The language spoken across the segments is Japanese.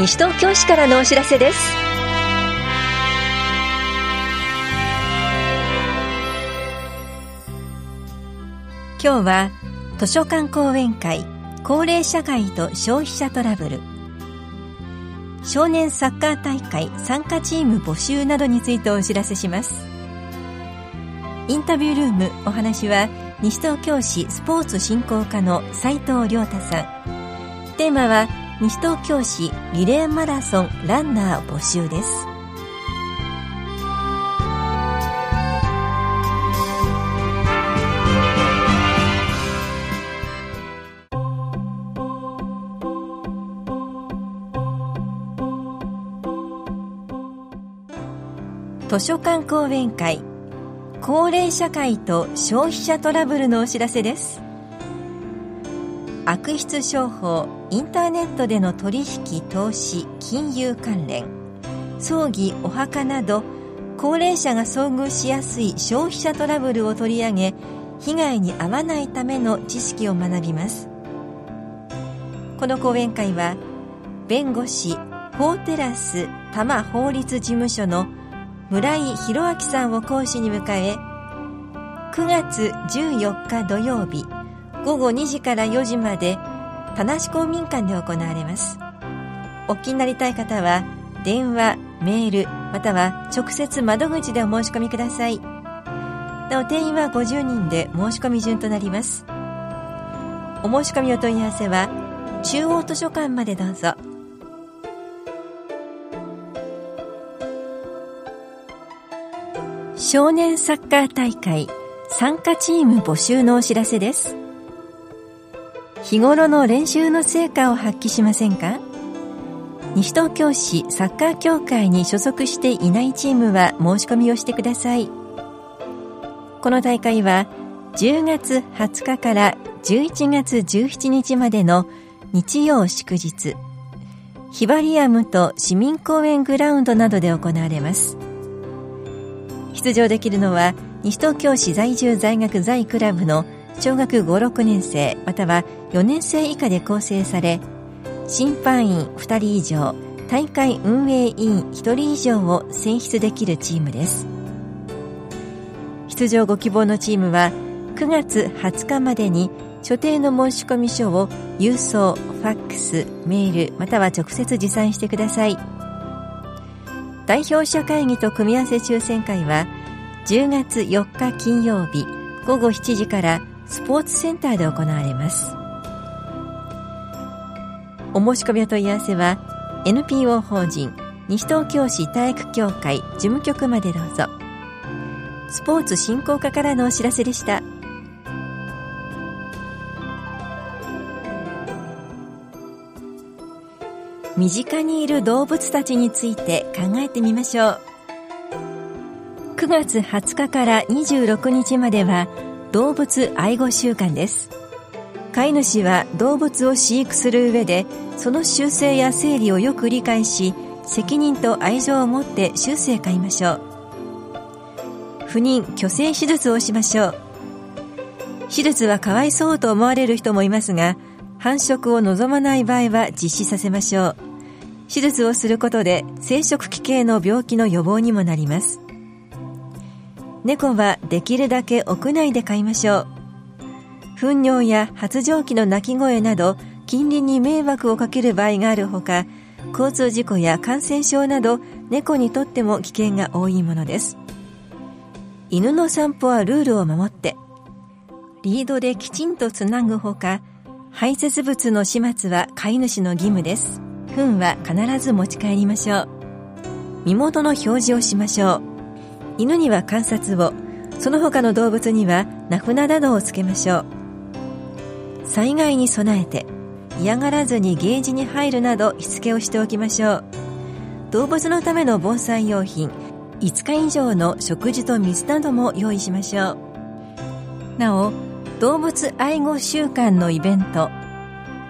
西東京市からのお知らせです。今日は図書館講演会高齢社会と消費者トラブル。少年サッカー大会参加チーム募集などについてお知らせします。インタビュールームお話は西東京市スポーツ振興課の斉藤亮太さん。テーマは西東京市リレーマラソンランナー募集です。図書館講演会高齢社会と消費者トラブルのお知らせです。悪質商法インターネットでの取引投資金融関連。葬儀お墓など高齢者が遭遇しやすい消費者トラブルを取り上げ被害に遭わないための知識を学びます。この講演会は弁護士法テラス多摩法律事務所の村井弘明さんを講師に迎え9月14日土曜日午後2時から4時まで田無公民館で行われます。お気になりたい方は電話メールまたは直接窓口でお申し込みください。なお定員は50人で申し込み順となります。お申し込みお問い合わせは中央図書館までどうぞ。少年サッカー大会参加チーム募集のお知らせです。日頃の練習の成果を発揮しませんか？西東京市サッカー協会に所属していないチームは申し込みをしてください。この大会は10月20日から11月17日までの日曜祝日ヒバリアムと市民公園グラウンドなどで行われます。出場できるのは西東京市在住在学在クラブの小学56年生または4年生以下で構成され審判員2人以上大会運営委員1人以上を選出できるチームです。出場ご希望のチームは9月20日までに所定の申込書を郵送ファックスメールまたは直接持参してください。代表者会議と組み合わせ抽選会は10月4日金曜日午後7時からスポーツセンターで行われます。お申し込みお問い合わせは NPO 法人西東京市体育協会事務局までどうぞ。スポーツ振興課からのお知らせでした。身近にいる動物たちについて考えてみましょう。9月20日から26日までは動物愛護週間です。飼い主は動物を飼育する上でその習性や生理をよく理解し責任と愛情を持って終生飼いましょう。不妊・去勢手術をしましょう。手術はかわいそうと思われる人もいますが繁殖を望まない場合は実施させましょう。手術をすることで生殖器系の病気の予防にもなります。猫はできるだけ屋内で飼いましょう。糞尿や発情期の鳴き声など近隣に迷惑をかける場合があるほか交通事故や感染症など猫にとっても危険が多いものです。犬の散歩はルールを守ってリードできちんとつなぐほか排泄物の始末は飼い主の義務です。糞は必ず持ち帰りましょう。身元の表示をしましょう。犬には観察を。その他の動物には名札などをつけましょう。災害に備えて嫌がらずにゲージに入るなどしつけをしておきましょう。動物のための防災用品5日以上の食事と水なども用意しましょう。なお動物愛護週間のイベント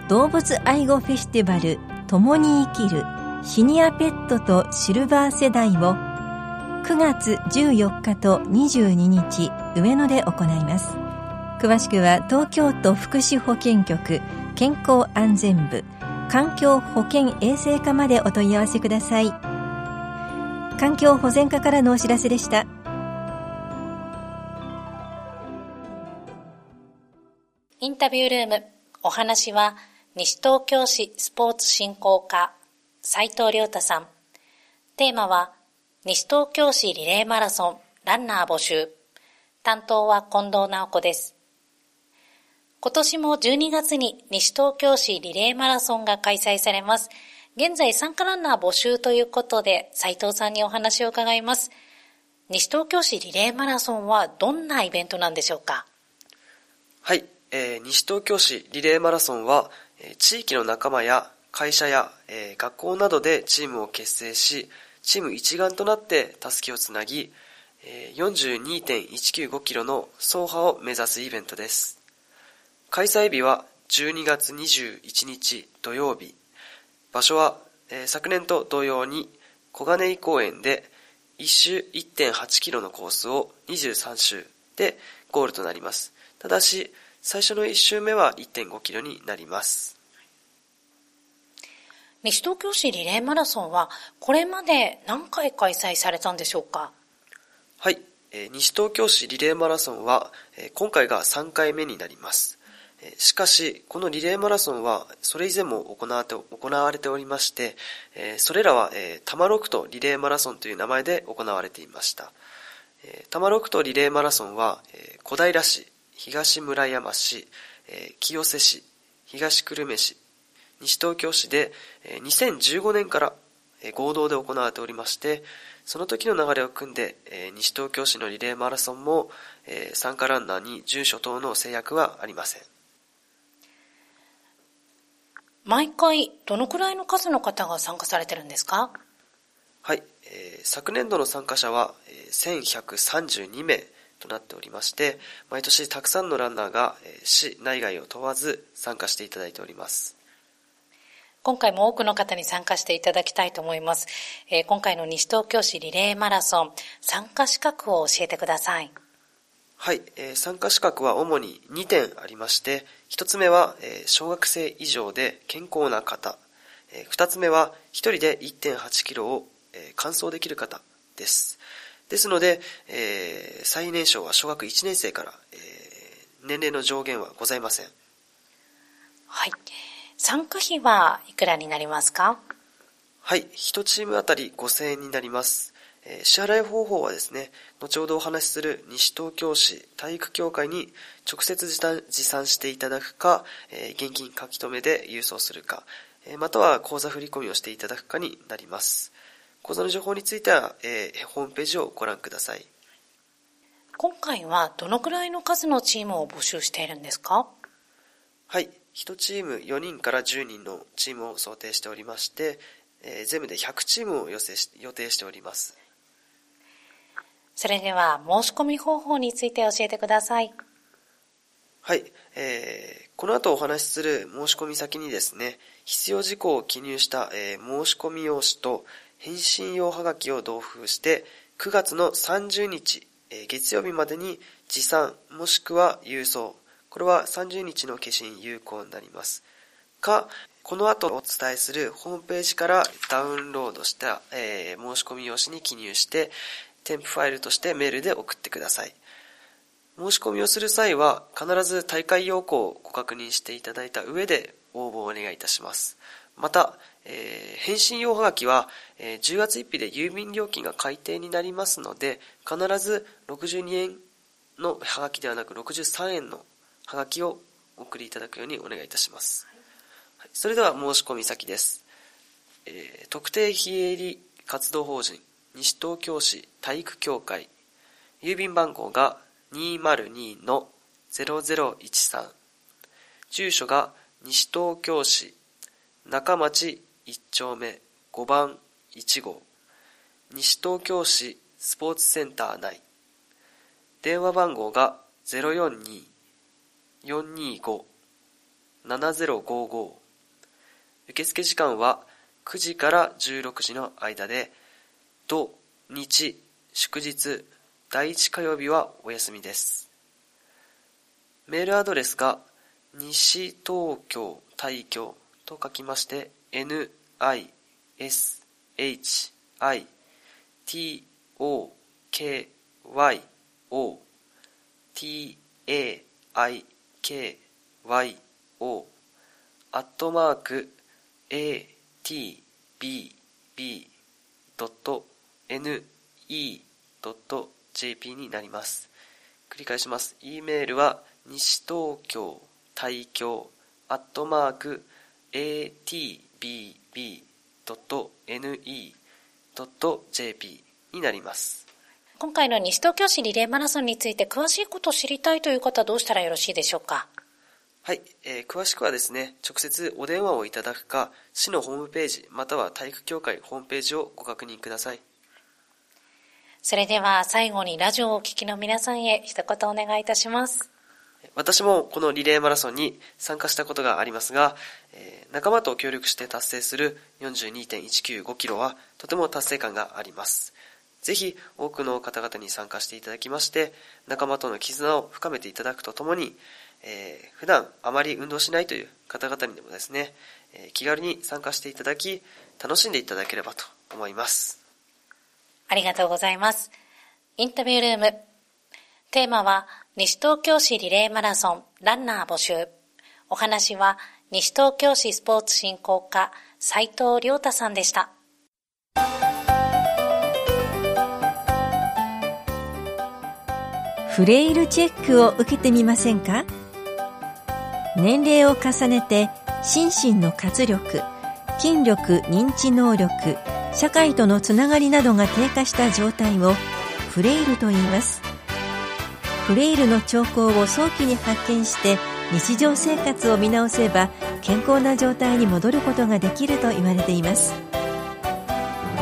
動物愛護フェスティバル共に生きるシニアペットとシルバー世代を9月14日と22日上野で行います。詳しくは東京都福祉保健局健康安全部環境保険衛生課までお問い合わせください。環境保全課からのお知らせでした。インタビュールームお話は西東京市スポーツ振興課斉藤亮太さん。テーマは西東京市リレーマラソンランナー募集担当は近藤直子です今年も12月に西東京市リレーマラソンが開催されます。現在参加ランナー募集ということで、斉藤さんにお話を伺います。西東京市リレーマラソンはどんなイベントなんでしょうか？はい、えー、西東京市リレーマラソンは、えー、地域の仲間や会社や、えー、学校などでチームを結成し、チーム一丸となってたすきをつなぎ、42.195キロの走破を目指すイベントです。開催日は12月21日土曜日。場所は、昨年と同様に小金井公園で1周1.8キロのコースを23周でゴールとなります。ただし、最初の1周目は1.5キロになります。西東京市リレーマラソンはこれまで何回開催されたんでしょうか？はい、えー、西東京市リレーマラソンは、えー、今回が3回目になります。しかし、このリレーマラソンは、それ以前も行わて行われておりまして、それらは、タマロクトリレーマラソンという名前で行われていました。タマロクトリレーマラソンは、小平市、東村山市、清瀬市、東久留米市、西東京市で、2015年から合同で行われておりまして、その時の流れを組んで、西東京市のリレーマラソンも、参加ランナーに住所等の制約はありません。毎回どのくらいの数の方が参加されてるんですか？はい、えー、昨年度の参加者は、えー、1132名となっておりまして、毎年たくさんのランナーが、えー、市内外を問わず参加していただいております。今回も多くの方に参加していただきたいと思います。えー、今回の西東京市リレーマラソン、参加資格を教えてください。はい、えー、参加資格は主に2点ありまして、1つ目は、えー、小学生以上で健康な方、えー、2つ目は1人で1.8キロを、えー、完走できる方です。ですので、えー、最年少は小学1年生から、えー、年齢の上限はございません。はい。参加費はいくらになりますか？はい、1チームあたり5000円になります。え支払い方法はですね、後ほどお話しする西東京市体育協会に直接持参していただくか、え現金書き留めで郵送するか、えまたは口座振込をしていただくかになります。口座の情報については、えー、ホームページをご覧ください。今回はどのくらいの数のチームを募集しているんですか？はい。1チーム4人から10人のチームを想定しておりまして、えー、全部で100チームを予定しております。それでは申し込み方法について教えてください。はい、えー、この後お話しする申し込み先にですね、必要事項を記入した、えー、申し込み用紙と返信用はがきを同封して、9月の30日、えー、月曜日までに持参もしくは郵送、これは30日の消印有効になります。か、この後お伝えするホームページからダウンロードした、えー、申し込み用紙に記入して、添付ファイルとしてメールで送ってください。申し込みをする際は必ず大会要項をご確認していただいた上で応募をお願いいたします。また、えー、返信用はがきは、えー、10月1日で郵便料金が改定になりますので、必ず62円のはがきではなく63円のはがきをお送りいただくようにお願いいたします。はい、それでは申し込み先です。えー、特定非営利活動法人西東京市体育協会郵便番号が202-0013住所が西東京市中町1丁目5番1号西東京市スポーツセンター内電話番号が0 4 2 425-7055受付時間は9時から16時の間で土、日、祝日、第1火曜日はお休みです。メールアドレスが西東京大京と書きまして、n-i-s-h-i-t-o-k-y-o T. A. I. kyo アットマーク a t b b ドット n e ドット j p になります。繰り返します。e メールは西東京大京アットマーク a t b b ドット n e ドット j p になります。今回の西東京市リレーマラソンについて詳しいことを知りたいという方はどうしたらよろしいでしょうか？はい、えー、詳しくはですね、直接お電話をいただくか、市のホームページ、または体育協会ホームページをご確認ください。それでは最後にラジオをお聞きの皆さんへ一言お願いいたします。私もこのリレーマラソンに参加したことがありますが、えー、仲間と協力して達成する42.195キロはとても達成感があります。ぜひ多くの方々に参加していただきまして、仲間との絆を深めていただくとともに、えー、普段あまり運動しないという方々にでもですね、えー、気軽に参加していただき、楽しんでいただければと思います。ありがとうございます。インタビュールーム。テーマは、西東京市リレーマラソンランナー募集。お話は、西東京市スポーツ振興課斉藤亮太さんでした。フレイルチェックを受けてみませんか？年齢を重ねて心身の活力、筋力、認知能力、社会とのつながりなどが低下した状態をフレイルと言います。フレイルの兆候を早期に発見して日常生活を見直せば健康な状態に戻ることができると言われています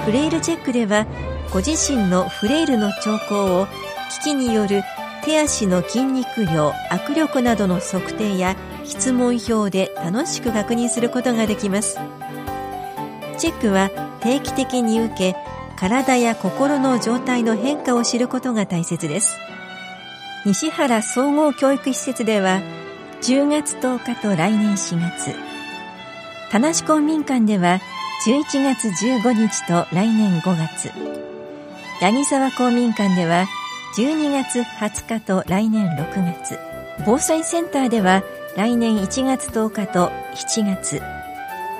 フレイルチェックではご自身のフレイルの兆候を機器による手足の筋肉量握力などの測定や質問表で楽しく確認することができます。チェックは定期的に受け体や心の状態の変化を知ることが大切です。西原総合教育施設では10月10日と来年4月田無公民館では11月15日と来年5月八木沢公民館では12月20日と来年6月。防災センターでは来年1月10日と7月。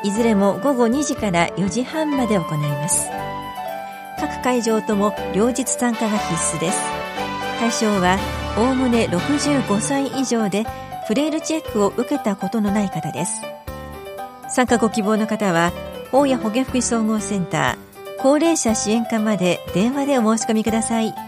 いずれも午後2時から4時半まで行います。各会場とも両日参加が必須です。対象はおおむね65歳以上でフレイルチェックを受けたことのない方です。参加ご希望の方は大谷保健福祉総合センター高齢者支援課まで電話でお申し込みください。